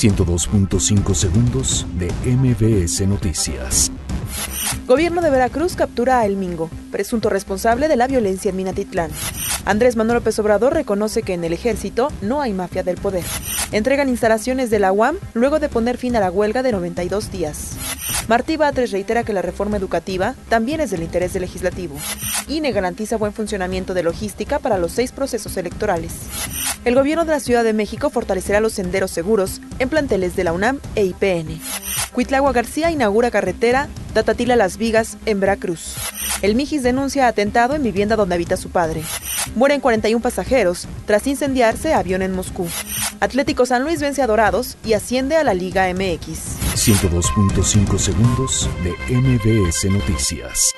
102.5 segundos de MBS Noticias. Gobierno de Veracruz captura a El Mingo, presunto responsable de la violencia en Minatitlán. Andrés Manuel López Obrador reconoce que en el ejército no hay mafia del poder. Entregan instalaciones de la UAM luego de poner fin a la huelga de 92 días. Martí Batres reitera que la reforma educativa también es del interés del legislativo. INE garantiza buen funcionamiento de logística para los seis procesos electorales. El gobierno de la Ciudad de México fortalecerá los senderos seguros en planteles de la UNAM e IPN. Cuitlagua García inaugura carretera Datatila Las Vigas en Veracruz. El Mijis denuncia atentado en vivienda donde habita su padre. Mueren 41 pasajeros tras incendiarse avión en Moscú. Atlético San Luis vence a Dorados y asciende a la Liga MX. 102.5 segundos de MBS Noticias.